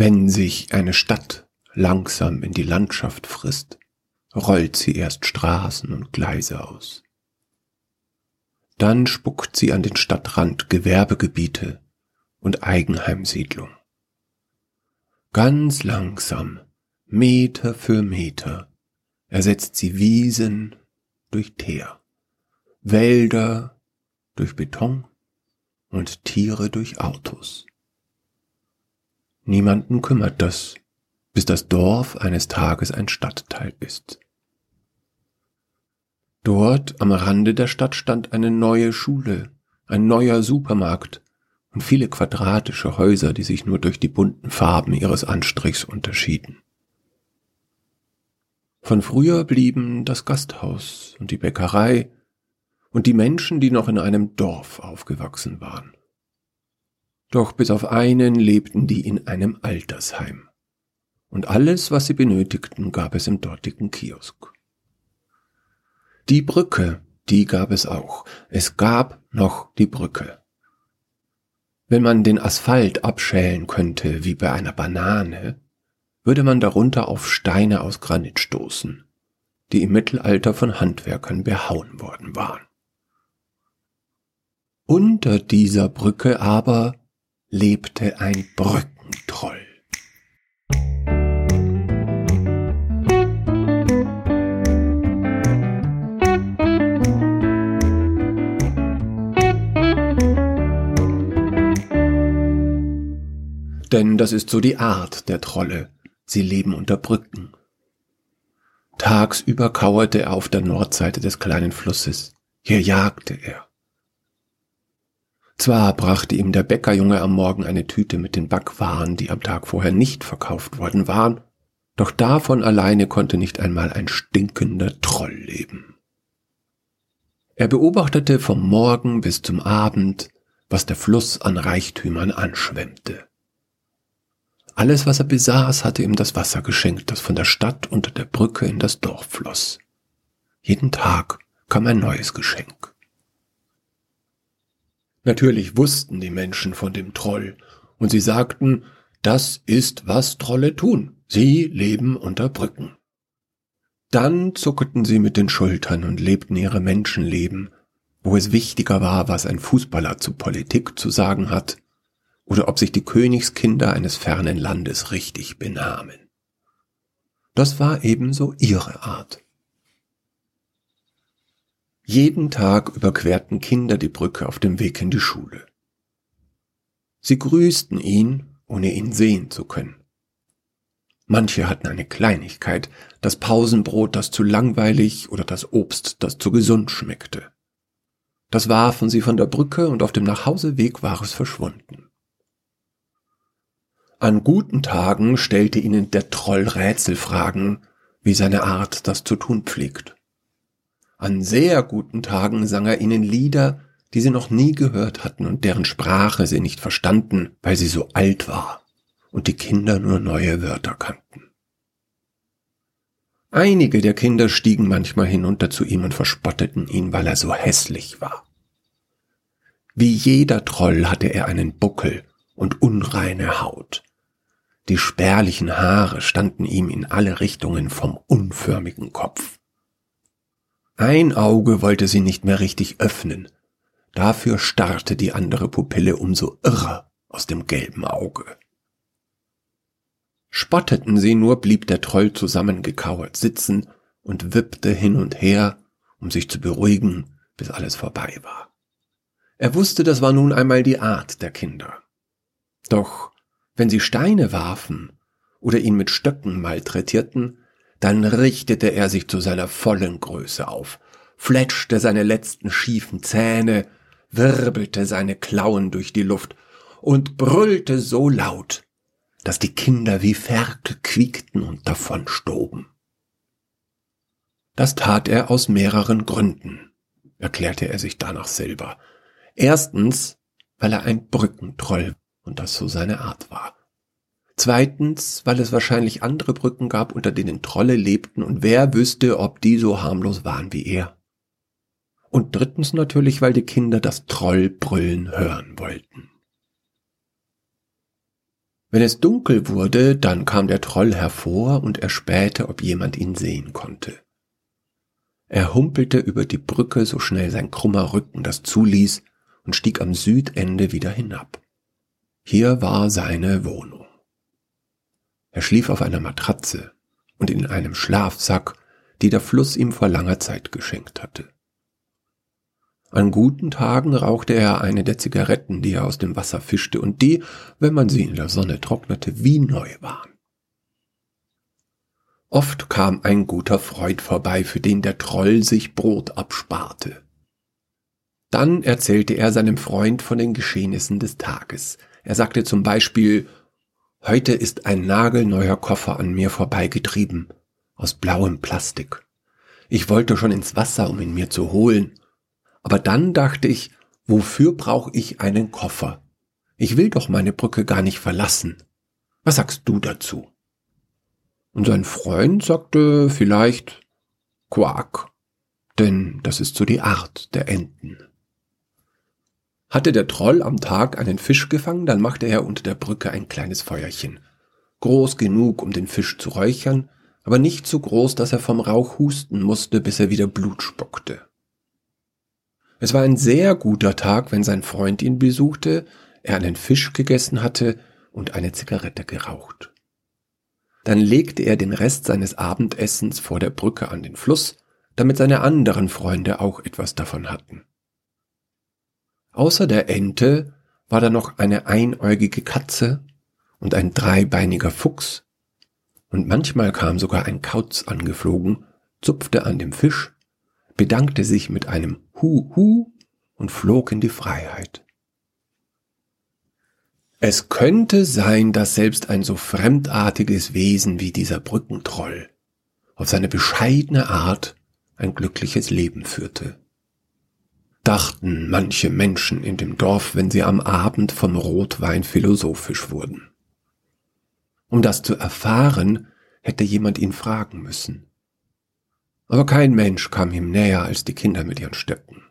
Wenn sich eine Stadt langsam in die Landschaft frisst, rollt sie erst Straßen und Gleise aus. Dann spuckt sie an den Stadtrand Gewerbegebiete und Eigenheimsiedlung. Ganz langsam, Meter für Meter, ersetzt sie Wiesen durch Teer, Wälder durch Beton und Tiere durch Autos. Niemanden kümmert das, bis das Dorf eines Tages ein Stadtteil ist. Dort am Rande der Stadt stand eine neue Schule, ein neuer Supermarkt und viele quadratische Häuser, die sich nur durch die bunten Farben ihres Anstrichs unterschieden. Von früher blieben das Gasthaus und die Bäckerei und die Menschen, die noch in einem Dorf aufgewachsen waren. Doch bis auf einen lebten die in einem Altersheim. Und alles, was sie benötigten, gab es im dortigen Kiosk. Die Brücke, die gab es auch. Es gab noch die Brücke. Wenn man den Asphalt abschälen könnte wie bei einer Banane, würde man darunter auf Steine aus Granit stoßen, die im Mittelalter von Handwerkern behauen worden waren. Unter dieser Brücke aber lebte ein Brückentroll. Denn das ist so die Art der Trolle. Sie leben unter Brücken. Tagsüber kauerte er auf der Nordseite des kleinen Flusses. Hier jagte er. Zwar brachte ihm der Bäckerjunge am Morgen eine Tüte mit den Backwaren, die am Tag vorher nicht verkauft worden waren, doch davon alleine konnte nicht einmal ein stinkender Troll leben. Er beobachtete vom Morgen bis zum Abend, was der Fluss an Reichtümern anschwemmte. Alles, was er besaß, hatte ihm das Wasser geschenkt, das von der Stadt unter der Brücke in das Dorf floss. Jeden Tag kam ein neues Geschenk. Natürlich wussten die Menschen von dem Troll, und sie sagten, das ist, was Trolle tun. Sie leben unter Brücken. Dann zuckten sie mit den Schultern und lebten ihre Menschenleben, wo es wichtiger war, was ein Fußballer zu Politik zu sagen hat, oder ob sich die Königskinder eines fernen Landes richtig benahmen. Das war ebenso ihre Art. Jeden Tag überquerten Kinder die Brücke auf dem Weg in die Schule. Sie grüßten ihn, ohne ihn sehen zu können. Manche hatten eine Kleinigkeit, das Pausenbrot, das zu langweilig oder das Obst, das zu gesund schmeckte. Das warfen sie von der Brücke und auf dem Nachhauseweg war es verschwunden. An guten Tagen stellte ihnen der Troll Rätselfragen, wie seine Art das zu tun pflegt. An sehr guten Tagen sang er ihnen Lieder, die sie noch nie gehört hatten und deren Sprache sie nicht verstanden, weil sie so alt war und die Kinder nur neue Wörter kannten. Einige der Kinder stiegen manchmal hinunter zu ihm und verspotteten ihn, weil er so hässlich war. Wie jeder Troll hatte er einen Buckel und unreine Haut. Die spärlichen Haare standen ihm in alle Richtungen vom unförmigen Kopf. Ein Auge wollte sie nicht mehr richtig öffnen, dafür starrte die andere Pupille umso irrer aus dem gelben Auge. Spotteten sie nur, blieb der Troll zusammengekauert sitzen und wippte hin und her, um sich zu beruhigen, bis alles vorbei war. Er wusste, das war nun einmal die Art der Kinder. Doch wenn sie Steine warfen oder ihn mit Stöcken malträtierten, dann richtete er sich zu seiner vollen Größe auf, fletschte seine letzten schiefen Zähne, wirbelte seine Klauen durch die Luft und brüllte so laut, dass die Kinder wie Ferkel quiekten und davonstoben. Das tat er aus mehreren Gründen, erklärte er sich danach selber. Erstens, weil er ein Brückentroll und das so seine Art war. Zweitens, weil es wahrscheinlich andere Brücken gab, unter denen Trolle lebten und wer wüsste, ob die so harmlos waren wie er. Und drittens natürlich, weil die Kinder das Trollbrüllen hören wollten. Wenn es dunkel wurde, dann kam der Troll hervor und erspähte, ob jemand ihn sehen konnte. Er humpelte über die Brücke, so schnell sein krummer Rücken das zuließ, und stieg am Südende wieder hinab. Hier war seine Wohnung. Er schlief auf einer Matratze und in einem Schlafsack, die der Fluss ihm vor langer Zeit geschenkt hatte. An guten Tagen rauchte er eine der Zigaretten, die er aus dem Wasser fischte und die, wenn man sie in der Sonne trocknete, wie neu waren. Oft kam ein guter Freund vorbei, für den der Troll sich Brot absparte. Dann erzählte er seinem Freund von den Geschehnissen des Tages. Er sagte zum Beispiel, heute ist ein nagelneuer Koffer an mir vorbeigetrieben, aus blauem Plastik. Ich wollte schon ins Wasser, um ihn mir zu holen, aber dann dachte ich, wofür brauche ich einen Koffer? Ich will doch meine Brücke gar nicht verlassen. Was sagst du dazu? Und sein Freund sagte vielleicht Quack, denn das ist so die Art der Enten. Hatte der Troll am Tag einen Fisch gefangen, dann machte er unter der Brücke ein kleines Feuerchen. Groß genug, um den Fisch zu räuchern, aber nicht so groß, dass er vom Rauch husten musste, bis er wieder Blut spuckte. Es war ein sehr guter Tag, wenn sein Freund ihn besuchte, er einen Fisch gegessen hatte und eine Zigarette geraucht. Dann legte er den Rest seines Abendessens vor der Brücke an den Fluss, damit seine anderen Freunde auch etwas davon hatten. Außer der Ente war da noch eine einäugige Katze und ein dreibeiniger Fuchs, und manchmal kam sogar ein Kauz angeflogen, zupfte an dem Fisch bedankte sich mit einem Hu Hu und flog in die Freiheit. Es könnte sein, dass selbst ein so fremdartiges Wesen wie dieser Brückentroll auf seine bescheidene Art ein glückliches Leben führte. Dachten manche Menschen in dem Dorf, wenn sie am Abend vom Rotwein philosophisch wurden. Um das zu erfahren, hätte jemand ihn fragen müssen aber kein Mensch kam ihm näher als die Kinder mit ihren Stöcken.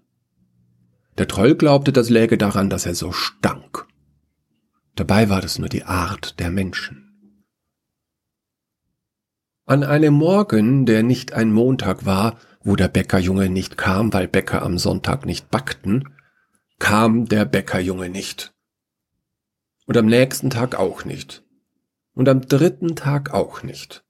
Der Troll glaubte, das läge daran, dass er so stank. Dabei war das nur die Art der Menschen. An einem Morgen, der nicht ein Montag war, wo der Bäckerjunge nicht kam, weil Bäcker am Sonntag nicht backten, kam der Bäckerjunge nicht. Und am nächsten Tag auch nicht. Und am dritten Tag auch nicht.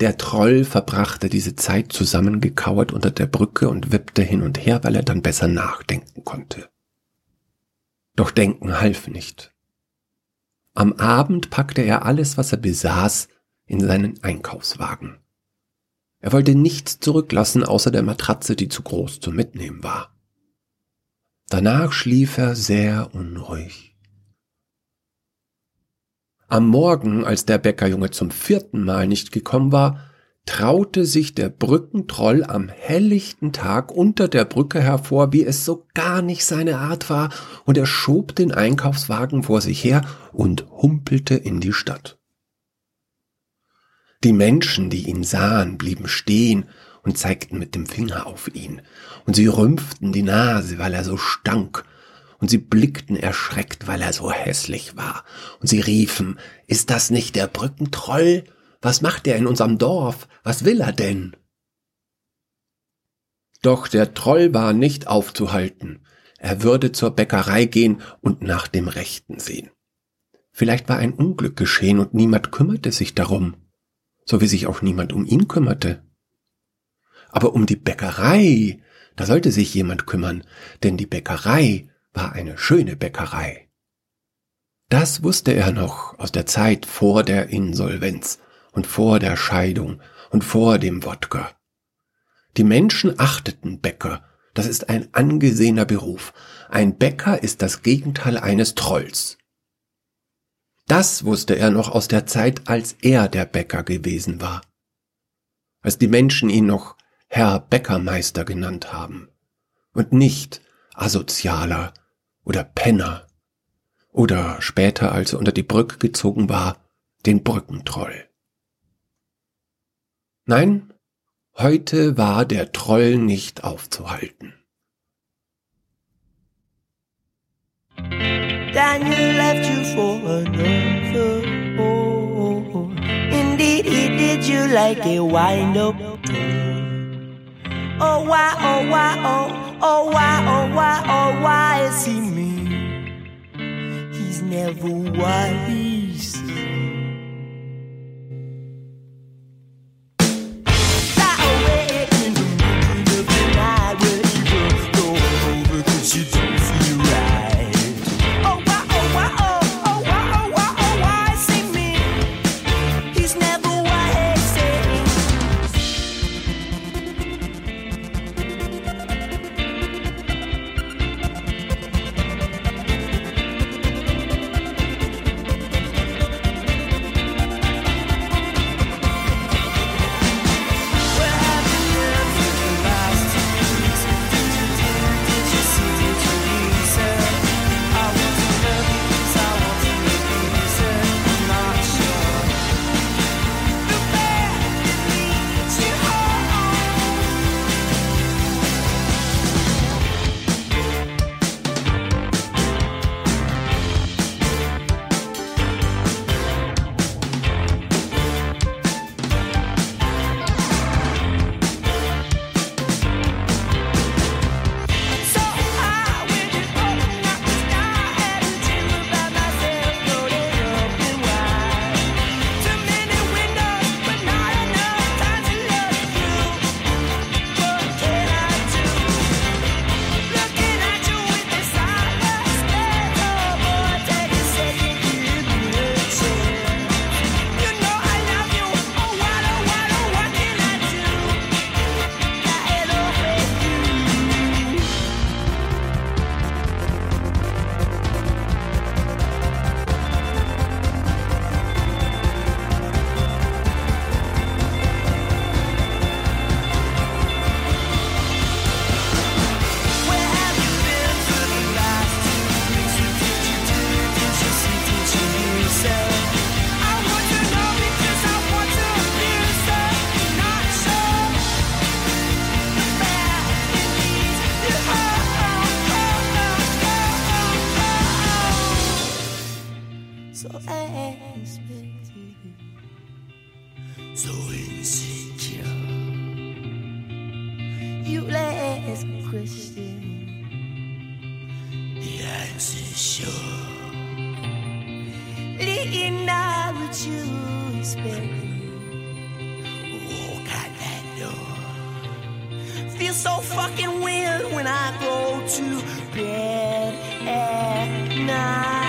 Der Troll verbrachte diese Zeit zusammengekauert unter der Brücke und wippte hin und her, weil er dann besser nachdenken konnte. Doch Denken half nicht. Am Abend packte er alles, was er besaß, in seinen Einkaufswagen. Er wollte nichts zurücklassen außer der Matratze, die zu groß zum Mitnehmen war. Danach schlief er sehr unruhig. Am Morgen, als der Bäckerjunge zum vierten Mal nicht gekommen war, traute sich der Brückentroll am helllichten Tag unter der Brücke hervor, wie es so gar nicht seine Art war, und er schob den Einkaufswagen vor sich her und humpelte in die Stadt. Die Menschen, die ihn sahen, blieben stehen und zeigten mit dem Finger auf ihn, und sie rümpften die Nase, weil er so stank, und sie blickten erschreckt, weil er so hässlich war, und sie riefen, ist das nicht der Brückentroll? Was macht er in unserem Dorf? Was will er denn? Doch der Troll war nicht aufzuhalten. Er würde zur Bäckerei gehen und nach dem Rechten sehen. Vielleicht war ein Unglück geschehen und niemand kümmerte sich darum, so wie sich auch niemand um ihn kümmerte. Aber um die Bäckerei, da sollte sich jemand kümmern, denn die Bäckerei war eine schöne Bäckerei. Das wusste er noch aus der Zeit vor der Insolvenz und vor der Scheidung und vor dem Wodka. Die Menschen achteten Bäcker, das ist ein angesehener Beruf. Ein Bäcker ist das Gegenteil eines Trolls. Das wusste er noch aus der Zeit, als er der Bäcker gewesen war, als die Menschen ihn noch Herr Bäckermeister genannt haben und nicht Asozialer oder Penner oder später, als er unter die Brücke gezogen war, den Brückentroll. Nein, heute war der Troll nicht aufzuhalten. Daniel left you for another. Oh, indeed, he did you like a wind up. Oh, why, oh, why, oh, oh, why, oh, why, oh, why is he me? He's never wise. feel so fucking weird when I go to bed at night.